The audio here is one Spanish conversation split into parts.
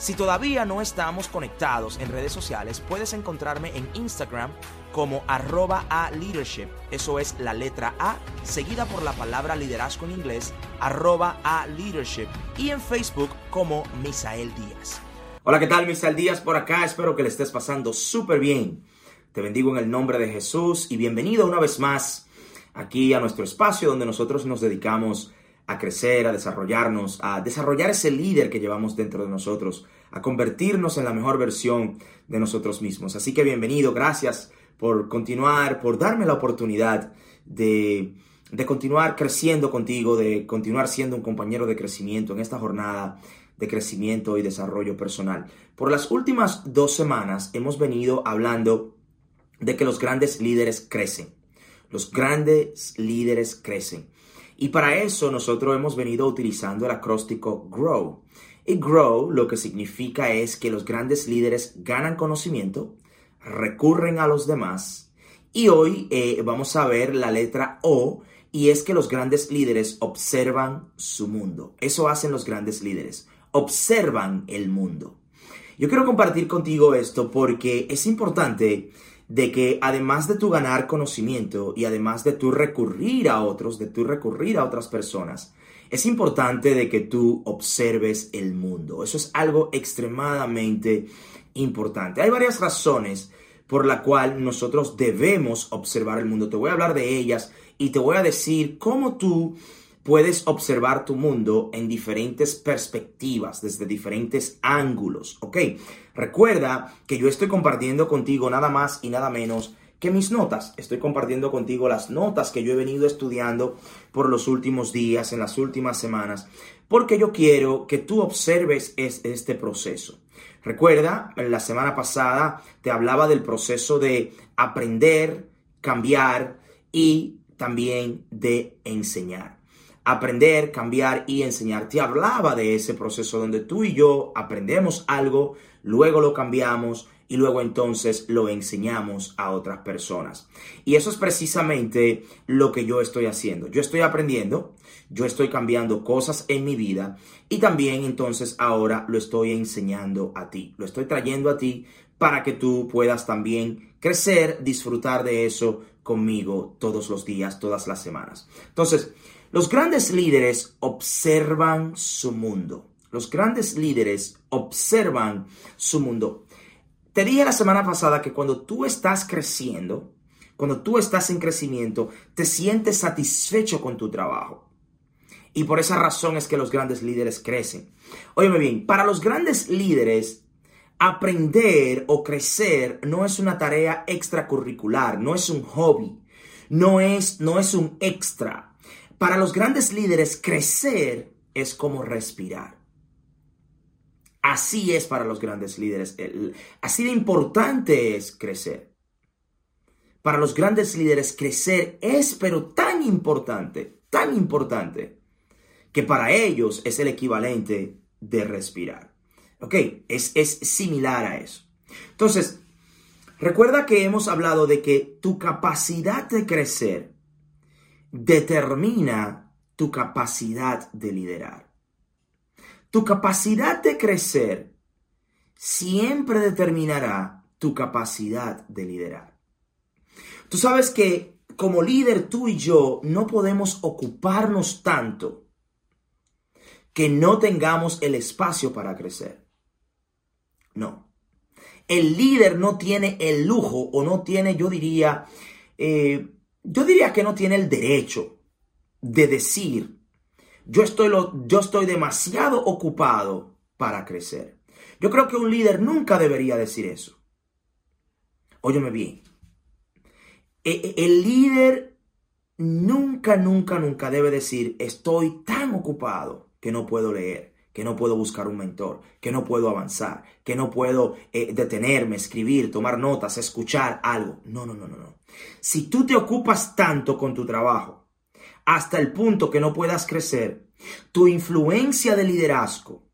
Si todavía no estamos conectados en redes sociales, puedes encontrarme en Instagram como arroba a leadership. Eso es la letra A, seguida por la palabra liderazgo en inglés, arroba a leadership. Y en Facebook como Misael Díaz. Hola, ¿qué tal? Misael Díaz por acá. Espero que le estés pasando súper bien. Te bendigo en el nombre de Jesús y bienvenido una vez más aquí a nuestro espacio donde nosotros nos dedicamos a crecer, a desarrollarnos, a desarrollar ese líder que llevamos dentro de nosotros, a convertirnos en la mejor versión de nosotros mismos. Así que bienvenido, gracias por continuar, por darme la oportunidad de, de continuar creciendo contigo, de continuar siendo un compañero de crecimiento en esta jornada de crecimiento y desarrollo personal. Por las últimas dos semanas hemos venido hablando de que los grandes líderes crecen. Los grandes líderes crecen. Y para eso nosotros hemos venido utilizando el acróstico GROW. Y GROW lo que significa es que los grandes líderes ganan conocimiento, recurren a los demás. Y hoy eh, vamos a ver la letra O y es que los grandes líderes observan su mundo. Eso hacen los grandes líderes. Observan el mundo. Yo quiero compartir contigo esto porque es importante de que además de tu ganar conocimiento y además de tu recurrir a otros, de tu recurrir a otras personas, es importante de que tú observes el mundo. Eso es algo extremadamente importante. Hay varias razones por la cual nosotros debemos observar el mundo. Te voy a hablar de ellas y te voy a decir cómo tú puedes observar tu mundo en diferentes perspectivas, desde diferentes ángulos, ¿ok? Recuerda que yo estoy compartiendo contigo nada más y nada menos que mis notas. Estoy compartiendo contigo las notas que yo he venido estudiando por los últimos días, en las últimas semanas, porque yo quiero que tú observes este proceso. Recuerda, la semana pasada te hablaba del proceso de aprender, cambiar y también de enseñar aprender, cambiar y enseñar. Te hablaba de ese proceso donde tú y yo aprendemos algo, luego lo cambiamos y luego entonces lo enseñamos a otras personas. Y eso es precisamente lo que yo estoy haciendo. Yo estoy aprendiendo, yo estoy cambiando cosas en mi vida y también entonces ahora lo estoy enseñando a ti. Lo estoy trayendo a ti para que tú puedas también crecer, disfrutar de eso conmigo todos los días, todas las semanas. Entonces, los grandes líderes observan su mundo. Los grandes líderes observan su mundo. Te dije la semana pasada que cuando tú estás creciendo, cuando tú estás en crecimiento, te sientes satisfecho con tu trabajo. Y por esa razón es que los grandes líderes crecen. Óyeme bien, para los grandes líderes, aprender o crecer no es una tarea extracurricular, no es un hobby, no es, no es un extra. Para los grandes líderes, crecer es como respirar. Así es para los grandes líderes. así de importante es crecer. Para los grandes líderes, crecer es pero tan importante, tan importante, que para ellos es el equivalente de respirar. ¿Ok? Es, es similar a eso. Entonces, recuerda que hemos hablado de que tu capacidad de crecer determina tu capacidad de liderar. Tu capacidad de crecer siempre determinará tu capacidad de liderar. Tú sabes que como líder tú y yo no podemos ocuparnos tanto que no tengamos el espacio para crecer. No. El líder no tiene el lujo o no tiene, yo diría, eh, yo diría que no tiene el derecho de decir, yo estoy, lo, yo estoy demasiado ocupado para crecer. Yo creo que un líder nunca debería decir eso. Óyeme bien. E, e, el líder nunca, nunca, nunca debe decir, estoy tan ocupado que no puedo leer, que no puedo buscar un mentor, que no puedo avanzar, que no puedo eh, detenerme, escribir, tomar notas, escuchar algo. No, no, no, no, no. Si tú te ocupas tanto con tu trabajo hasta el punto que no puedas crecer, tu influencia de liderazgo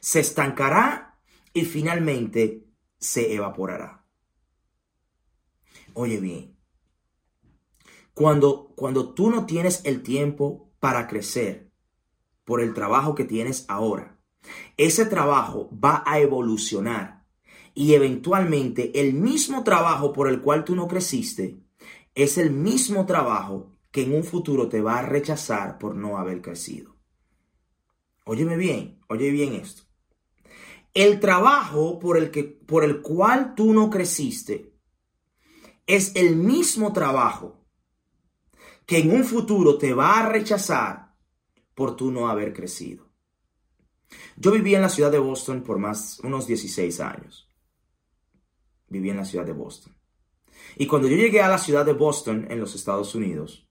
se estancará y finalmente se evaporará. Oye bien, cuando, cuando tú no tienes el tiempo para crecer por el trabajo que tienes ahora, ese trabajo va a evolucionar y eventualmente el mismo trabajo por el cual tú no creciste es el mismo trabajo que en un futuro te va a rechazar por no haber crecido. Óyeme bien, oye bien esto. El trabajo por el, que, por el cual tú no creciste es el mismo trabajo que en un futuro te va a rechazar por tú no haber crecido. Yo viví en la ciudad de Boston por más unos 16 años. Viví en la ciudad de Boston. Y cuando yo llegué a la ciudad de Boston en los Estados Unidos,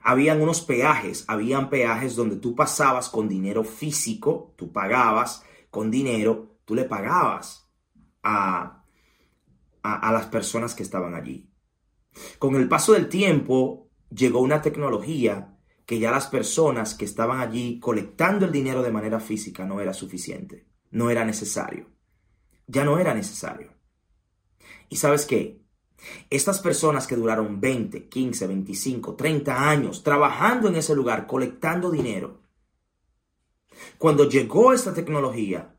habían unos peajes, habían peajes donde tú pasabas con dinero físico, tú pagabas con dinero, tú le pagabas a, a, a las personas que estaban allí. Con el paso del tiempo, llegó una tecnología que ya las personas que estaban allí colectando el dinero de manera física no era suficiente, no era necesario. Ya no era necesario. ¿Y sabes qué? Estas personas que duraron 20, 15, 25, 30 años trabajando en ese lugar, colectando dinero, cuando llegó esta tecnología,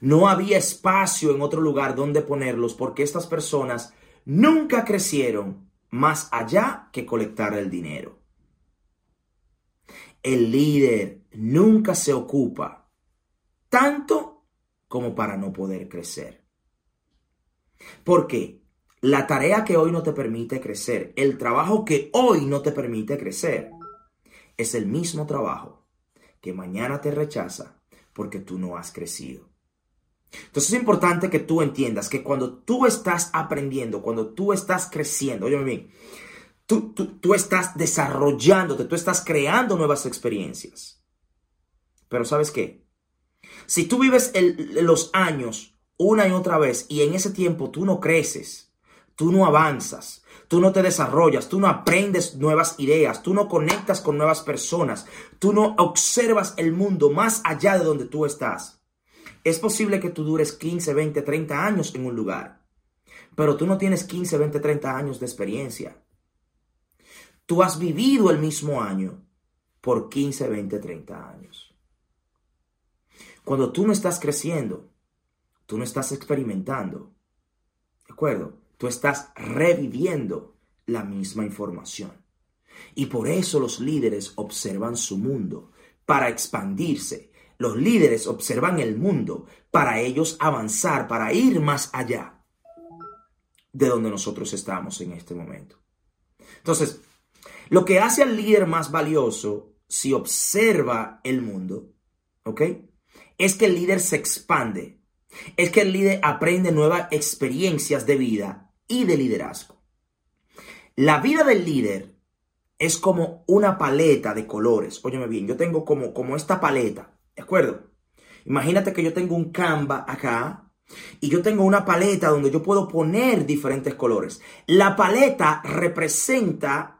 no había espacio en otro lugar donde ponerlos porque estas personas nunca crecieron más allá que colectar el dinero. El líder nunca se ocupa tanto como para no poder crecer. Porque la tarea que hoy no te permite crecer, el trabajo que hoy no te permite crecer, es el mismo trabajo que mañana te rechaza porque tú no has crecido. Entonces es importante que tú entiendas que cuando tú estás aprendiendo, cuando tú estás creciendo, oye tú, tú, estás desarrollándote, tú estás creando nuevas experiencias. Pero ¿sabes qué? Si tú vives los años una y otra vez y en ese tiempo tú no creces, tú no avanzas, tú no te desarrollas, tú no aprendes nuevas ideas, tú no conectas con nuevas personas, tú no observas el mundo más allá de donde tú estás es posible que tú dures 15, 20, 30 años en un lugar, pero tú no tienes 15, 20, 30 años de experiencia. Tú has vivido el mismo año por 15, 20, 30 años. Cuando tú no estás creciendo, tú no estás experimentando. ¿De acuerdo? Tú estás reviviendo la misma información. Y por eso los líderes observan su mundo para expandirse, los líderes observan el mundo para ellos avanzar, para ir más allá de donde nosotros estamos en este momento. Entonces, lo que hace al líder más valioso si observa el mundo, ¿ok? Es que el líder se expande, es que el líder aprende nuevas experiencias de vida y de liderazgo. La vida del líder es como una paleta de colores. Óyeme bien, yo tengo como, como esta paleta. ¿De acuerdo? Imagínate que yo tengo un Canva acá y yo tengo una paleta donde yo puedo poner diferentes colores. La paleta representa,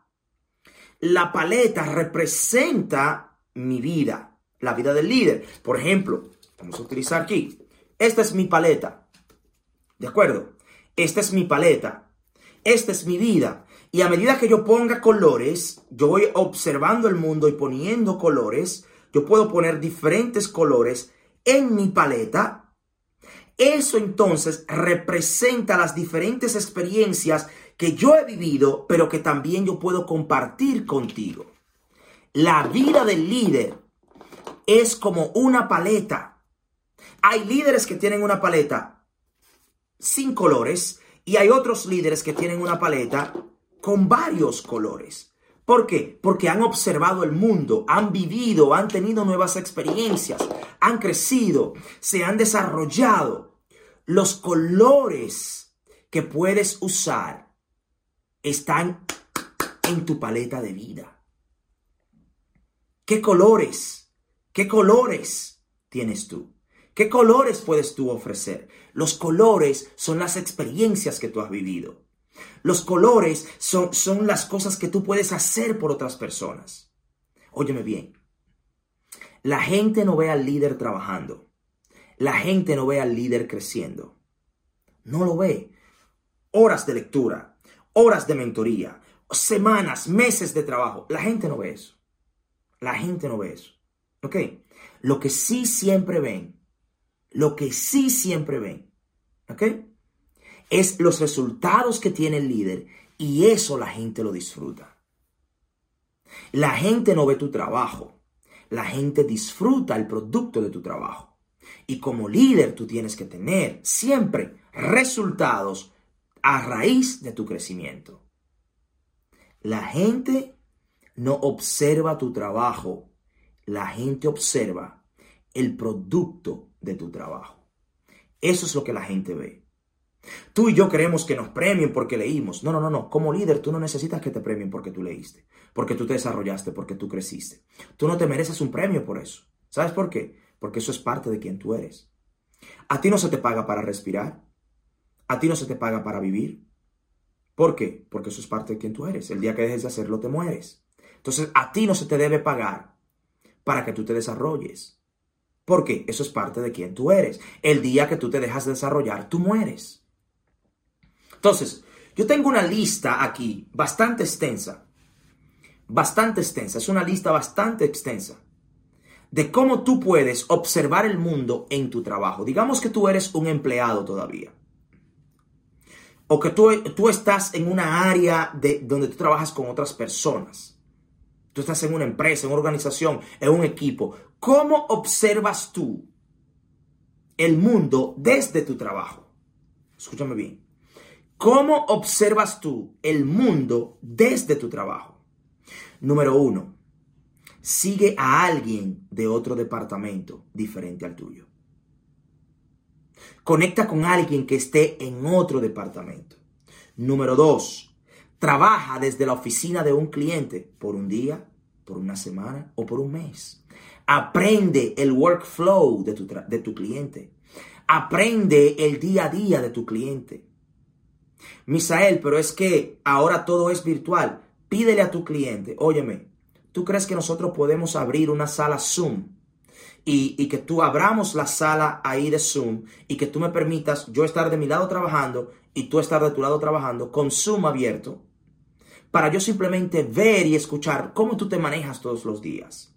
la paleta representa mi vida, la vida del líder. Por ejemplo, vamos a utilizar aquí. Esta es mi paleta. ¿De acuerdo? Esta es mi paleta. Esta es mi vida. Y a medida que yo ponga colores, yo voy observando el mundo y poniendo colores, yo puedo poner diferentes colores en mi paleta. Eso entonces representa las diferentes experiencias que yo he vivido, pero que también yo puedo compartir contigo. La vida del líder es como una paleta. Hay líderes que tienen una paleta sin colores y hay otros líderes que tienen una paleta con varios colores. ¿Por qué? Porque han observado el mundo, han vivido, han tenido nuevas experiencias, han crecido, se han desarrollado. Los colores que puedes usar están en tu paleta de vida. ¿Qué colores? ¿Qué colores tienes tú? ¿Qué colores puedes tú ofrecer? Los colores son las experiencias que tú has vivido. Los colores son, son las cosas que tú puedes hacer por otras personas. Óyeme bien. La gente no ve al líder trabajando. La gente no ve al líder creciendo. No lo ve. Horas de lectura, horas de mentoría, semanas, meses de trabajo. La gente no ve eso. La gente no ve eso. ¿Ok? Lo que sí siempre ven, lo que sí siempre ven, ¿ok? Es los resultados que tiene el líder y eso la gente lo disfruta. La gente no ve tu trabajo, la gente disfruta el producto de tu trabajo. Y como líder tú tienes que tener siempre resultados a raíz de tu crecimiento. La gente no observa tu trabajo, la gente observa el producto de tu trabajo. Eso es lo que la gente ve. Tú y yo queremos que nos premien porque leímos. No, no, no, no. Como líder, tú no necesitas que te premien porque tú leíste, porque tú te desarrollaste, porque tú creciste. Tú no te mereces un premio por eso. ¿Sabes por qué? Porque eso es parte de quien tú eres. A ti no se te paga para respirar. A ti no se te paga para vivir. ¿Por qué? Porque eso es parte de quien tú eres. El día que dejes de hacerlo, te mueres. Entonces, a ti no se te debe pagar para que tú te desarrolles. Porque eso es parte de quien tú eres. El día que tú te dejas de desarrollar, tú mueres. Entonces, yo tengo una lista aquí bastante extensa. Bastante extensa. Es una lista bastante extensa de cómo tú puedes observar el mundo en tu trabajo. Digamos que tú eres un empleado todavía. O que tú, tú estás en una área de, donde tú trabajas con otras personas. Tú estás en una empresa, en una organización, en un equipo. ¿Cómo observas tú el mundo desde tu trabajo? Escúchame bien. ¿Cómo observas tú el mundo desde tu trabajo? Número uno, sigue a alguien de otro departamento diferente al tuyo. Conecta con alguien que esté en otro departamento. Número dos, trabaja desde la oficina de un cliente por un día, por una semana o por un mes. Aprende el workflow de tu, de tu cliente. Aprende el día a día de tu cliente. Misael, pero es que ahora todo es virtual. Pídele a tu cliente, óyeme, ¿tú crees que nosotros podemos abrir una sala Zoom? Y, que tú abramos la sala ahí de Zoom y que tú me permitas yo estar de mi lado trabajando y tú estar de tu lado trabajando con Zoom abierto para yo simplemente ver y escuchar cómo tú te manejas todos los días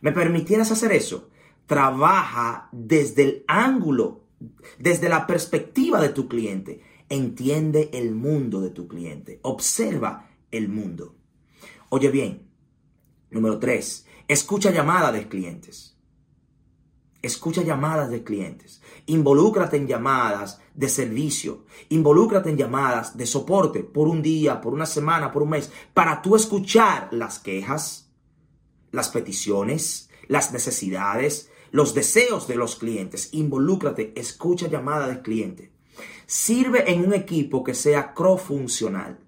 me permitieras hacer eso, trabaja desde el ángulo, desde la perspectiva de tu cliente. Entiende el mundo de tu cliente. Observa el mundo. Oye bien, número tres, escucha llamadas de clientes. Escucha llamadas de clientes. Involúcrate en llamadas de servicio. Involúcrate en llamadas de soporte por un día, por una semana, por un mes, para tú escuchar las quejas, las peticiones, las necesidades, los deseos de los clientes. Involúcrate, escucha llamada del cliente. Sirve en un equipo que sea crofuncional.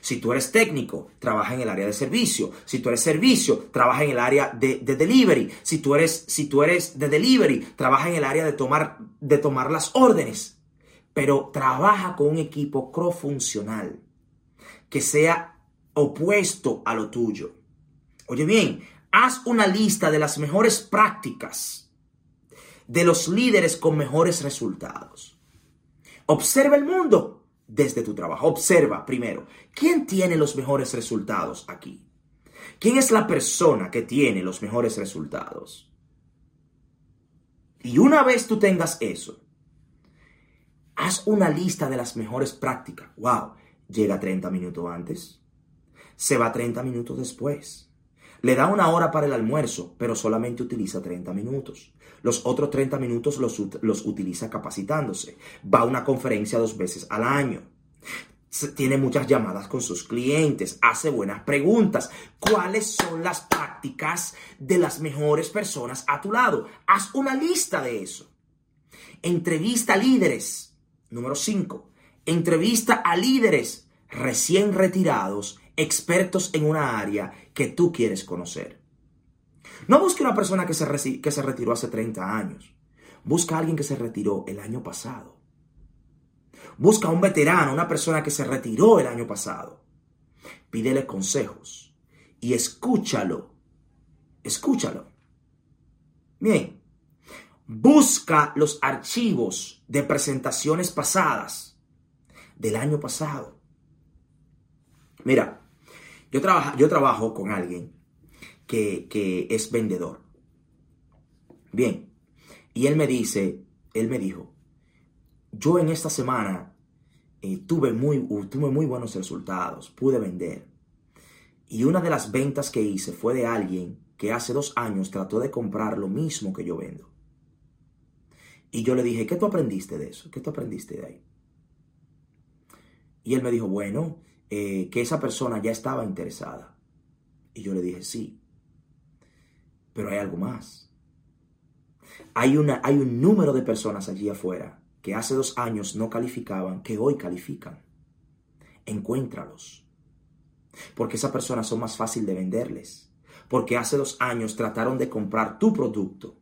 Si tú eres técnico, trabaja en el área de servicio. Si tú eres servicio, trabaja en el área de, delivery. Si tú, eres, si tú eres de delivery, trabaja en el área de tomar, de tomar las órdenes. Pero trabaja con un equipo crofuncional que sea opuesto a lo tuyo. Oye bien, haz una lista de las mejores prácticas de los líderes con mejores resultados. Observa el mundo desde tu trabajo. Observa primero, ¿quién tiene los mejores resultados aquí? ¿Quién es la persona que tiene los mejores resultados? Y una vez tú tengas eso, haz una lista de las mejores prácticas. Wow, llega 30 minutos antes, se va 30 minutos después le da una hora para el almuerzo, pero solamente utiliza 30 minutos. Los otros 30 minutos los, los utiliza capacitándose. Va a una conferencia dos veces al año. Tiene muchas llamadas con sus clientes, hace buenas preguntas. ¿Cuáles son las prácticas de las mejores personas a tu lado? Haz una lista de eso. Entrevista a líderes. Número 5. Entrevista a líderes recién retirados expertos en una área que tú quieres conocer. No busque una persona que se, que se retiró hace 30 años. Busca a alguien que se retiró el año pasado. Busca a un veterano, una persona que se retiró el año pasado. Pídele consejos y escúchalo. Escúchalo. Bien. Busca los archivos de presentaciones pasadas del año pasado. Mira, yo, yo trabajo con alguien que, es vendedor. Bien, y él me dice, él me dijo, yo en esta semana eh, tuve, muy, tuve muy buenos resultados, pude vender. Y una de las ventas que hice fue de alguien que hace dos años trató de comprar lo mismo que yo vendo. Y yo le dije, ¿qué tú aprendiste de eso? ¿Qué tú aprendiste de ahí? Y él me dijo, bueno, eh, que esa persona ya estaba interesada. Y yo le dije, sí. Pero hay algo más. Hay, una, hay un número de personas allí afuera que hace dos años no calificaban, que hoy califican. Encuéntralos. Porque esas personas son más fácil de venderles. Porque hace dos años trataron de comprar tu producto,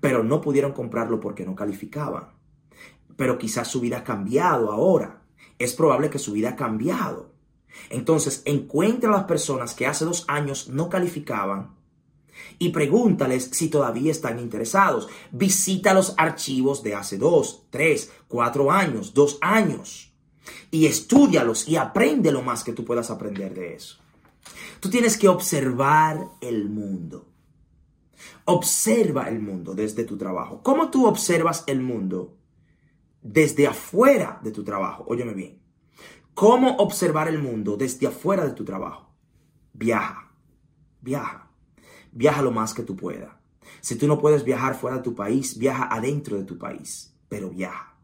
pero no pudieron comprarlo porque no calificaban. Pero quizás su vida ha cambiado ahora. Es probable que su vida ha cambiado. Entonces, encuentra a las personas que hace dos años no calificaban y pregúntales si todavía están interesados. Visita los archivos de hace dos, tres, cuatro años, dos años y estudialos y aprende lo más que tú puedas aprender de eso. Tú tienes que observar el mundo. Observa el mundo desde tu trabajo. ¿Cómo tú observas el mundo desde afuera de tu trabajo? Óyeme bien. ¿Cómo observar el mundo desde afuera de tu trabajo? Viaja, viaja viaja lo más que tú puedas. Si tú no puedes viajar fuera de tu país, viaja adentro de tu país, pero viaja.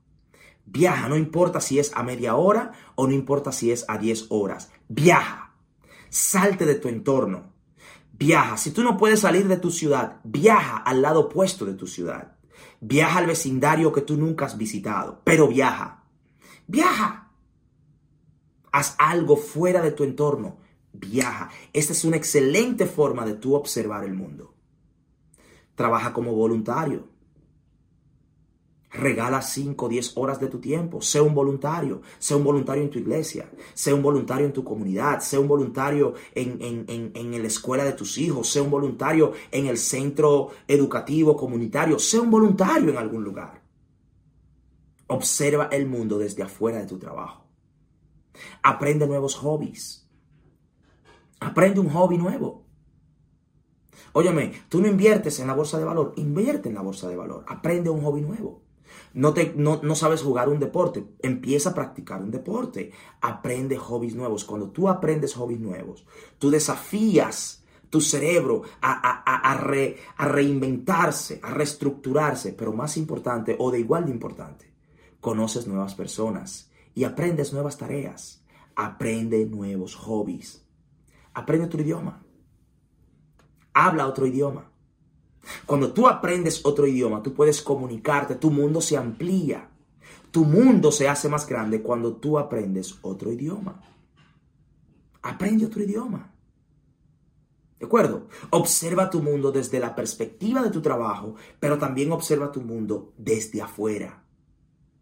Viaja, no importa si es a media hora o no importa si es a 10 horas. Viaja. Salte de tu entorno. Viaja. Si tú no puedes salir de tu ciudad, viaja al lado opuesto de tu ciudad. Viaja al vecindario que tú nunca has visitado, pero viaja. Viaja. Haz algo fuera de tu entorno viaja. Esta es una excelente forma de tú observar el mundo. Trabaja como voluntario. Regala 5 o 10 horas de tu tiempo. Sé un voluntario. Sé un voluntario en tu iglesia. Sé un voluntario en tu comunidad. Sé un voluntario en, en, en, la escuela de tus hijos. Sé un voluntario en el centro educativo comunitario. Sé un voluntario en algún lugar. Observa el mundo desde afuera de tu trabajo. Aprende nuevos hobbies. Aprende un hobby nuevo. Óyeme, tú no inviertes en la bolsa de valor, invierte en la bolsa de valor. Aprende un hobby nuevo. No, te, no, no, sabes jugar un deporte, empieza a practicar un deporte. Aprende hobbies nuevos. Cuando tú aprendes hobbies nuevos, tú desafías tu cerebro a, a, a, reinventarse, a reestructurarse, pero más importante o de igual de importante, conoces nuevas personas y aprendes nuevas tareas. Aprende nuevos hobbies. Aprende otro idioma. Habla otro idioma. Cuando tú aprendes otro idioma, tú puedes comunicarte, tu mundo se amplía. Tu mundo se hace más grande cuando tú aprendes otro idioma. Aprende otro idioma. ¿De acuerdo? Observa tu mundo desde la perspectiva de tu trabajo, pero también observa tu mundo desde afuera.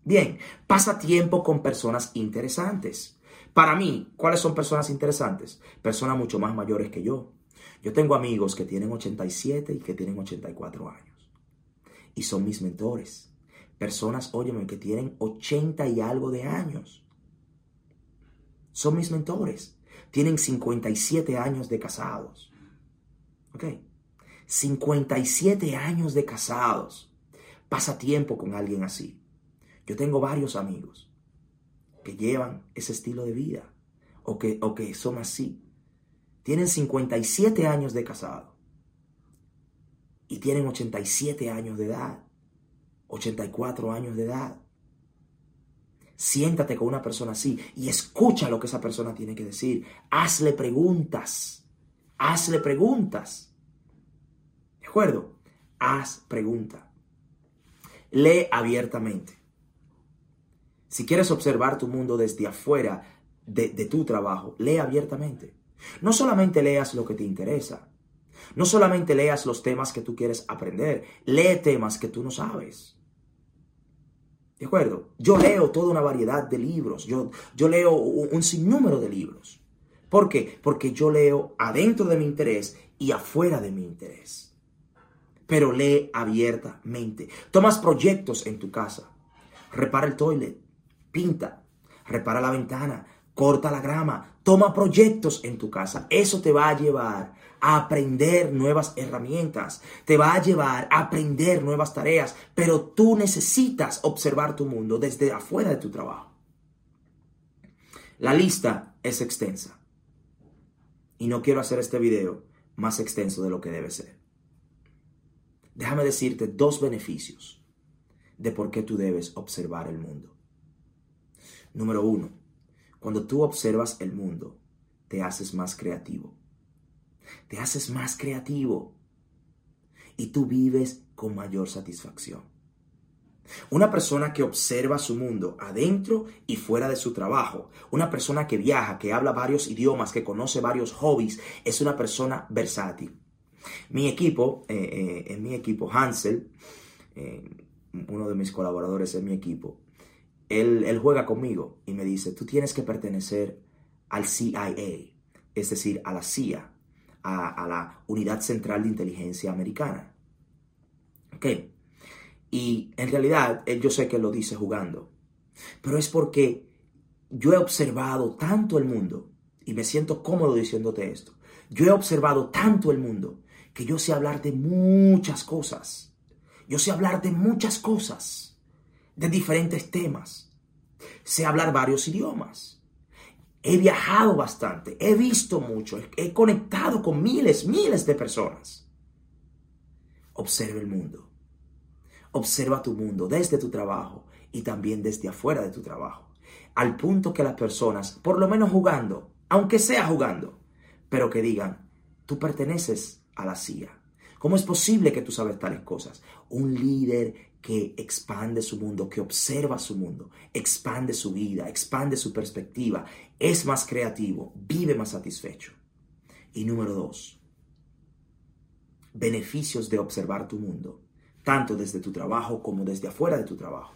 Bien, pasa tiempo con personas interesantes. Para mí, ¿cuáles son personas interesantes? Personas mucho más mayores que yo. Yo tengo amigos que tienen 87 y que tienen 84 años. Y son mis mentores. Personas, óyeme, que tienen 80 y algo de años. Son mis mentores. Tienen 57 años de casados. ¿Ok? 57 años de casados. Pasa tiempo con alguien así. Yo tengo varios amigos que llevan ese estilo de vida o que, o que son así. Tienen 57 años de casado y tienen 87 años de edad, 84 años de edad. Siéntate con una persona así y escucha lo que esa persona tiene que decir. Hazle preguntas. Hazle preguntas. ¿De acuerdo? Haz pregunta. Lee abiertamente. Si quieres observar tu mundo desde afuera de, tu trabajo, lee abiertamente. No solamente leas lo que te interesa, No solamente leas los temas que tú quieres aprender, lee temas que tú no sabes. ¿De acuerdo? Yo leo toda una variedad de libros, yo, yo leo un sinnúmero de libros. ¿Por qué? Porque yo leo adentro de mi interés y afuera de mi interés. Pero lee abiertamente. Tomas proyectos en tu casa. Repara el toilet, pinta, repara la ventana, corta la grama, toma proyectos en tu casa. Eso te va a llevar a aprender nuevas herramientas, te va a llevar a aprender nuevas tareas, pero tú necesitas observar tu mundo desde afuera de tu trabajo. La lista es extensa y no quiero hacer este video más extenso de lo que debe ser. Déjame decirte dos beneficios de por qué tú debes observar el mundo. Número uno, cuando tú observas el mundo, te haces más creativo. Te haces más creativo y tú vives con mayor satisfacción. Una persona que observa su mundo adentro y fuera de su trabajo, una persona que viaja, que habla varios idiomas, que conoce varios hobbies, es una persona versátil. Mi equipo, eh, eh, en mi equipo, Hansel, eh, uno de mis colaboradores en mi equipo, él, juega conmigo y me dice, tú tienes que pertenecer al CIA, es decir, a la CIA, a, la Unidad Central de Inteligencia Americana. ¿Ok? Y en realidad, yo sé que lo dice jugando, pero es porque yo he observado tanto el mundo, y me siento cómodo diciéndote esto, yo he observado tanto el mundo que yo sé hablar de muchas cosas. Yo sé hablar de muchas cosas, de diferentes temas. Sé hablar varios idiomas. He viajado bastante, he visto mucho, he conectado con miles, miles de personas. Observa el mundo. Observa tu mundo desde tu trabajo y también desde afuera de tu trabajo. Al punto que las personas, por lo menos jugando, aunque sea jugando, pero que digan, tú perteneces a la CIA. ¿Cómo es posible que tú sabes tales cosas? Un líder que expande su mundo, que observa su mundo, expande su vida, expande su perspectiva, es más creativo, vive más satisfecho. Y número dos, beneficios de observar tu mundo tanto desde tu trabajo como desde afuera de tu trabajo,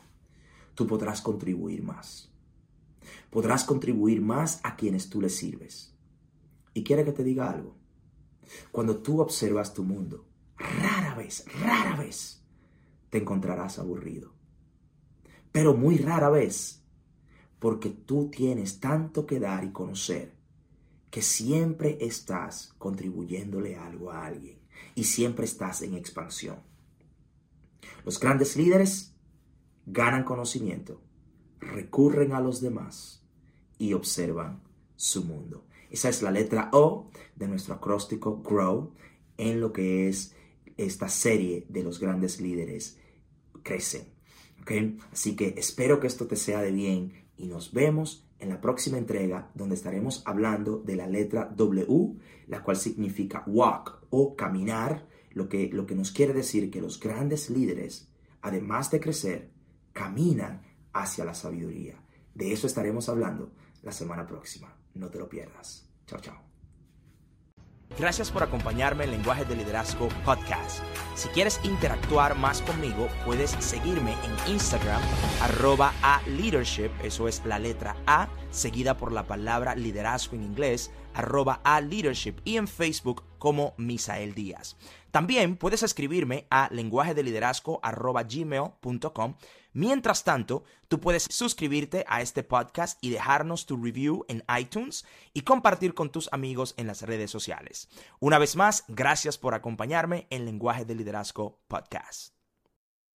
tú podrás contribuir más. Podrás contribuir más a quienes tú les sirves. Y quiere que te diga algo. Cuando tú observas tu mundo, rara vez, rara vez, te encontrarás aburrido. Pero muy rara vez, porque tú tienes tanto que dar y conocer, que siempre estás contribuyéndole algo a alguien y siempre estás en expansión. Los grandes líderes ganan conocimiento, recurren a los demás y observan su mundo. Esa es la letra O de nuestro acróstico GROW en lo que es esta serie de los grandes líderes crecen. Así que espero que esto te sea de bien y nos vemos en la próxima entrega donde estaremos hablando de la letra W, la cual significa walk o caminar lo que, lo que nos quiere decir que los grandes líderes, además de crecer, caminan hacia la sabiduría. De eso estaremos hablando la semana próxima. No te lo pierdas. Chao, chao. Gracias por acompañarme en Lenguaje de Liderazgo Podcast. Si quieres interactuar más conmigo, puedes seguirme en Instagram, arroba a leadership, eso es la letra A, seguida por la palabra liderazgo en inglés, arroba a leadership, y en Facebook como Misael Díaz. También puedes escribirme a lenguaje de liderazgo gmail.com. Mientras tanto, tú puedes suscribirte a este podcast y dejarnos tu review en iTunes y compartir con tus amigos en las redes sociales. Una vez más, gracias por acompañarme en Lenguaje de Liderazgo Podcast.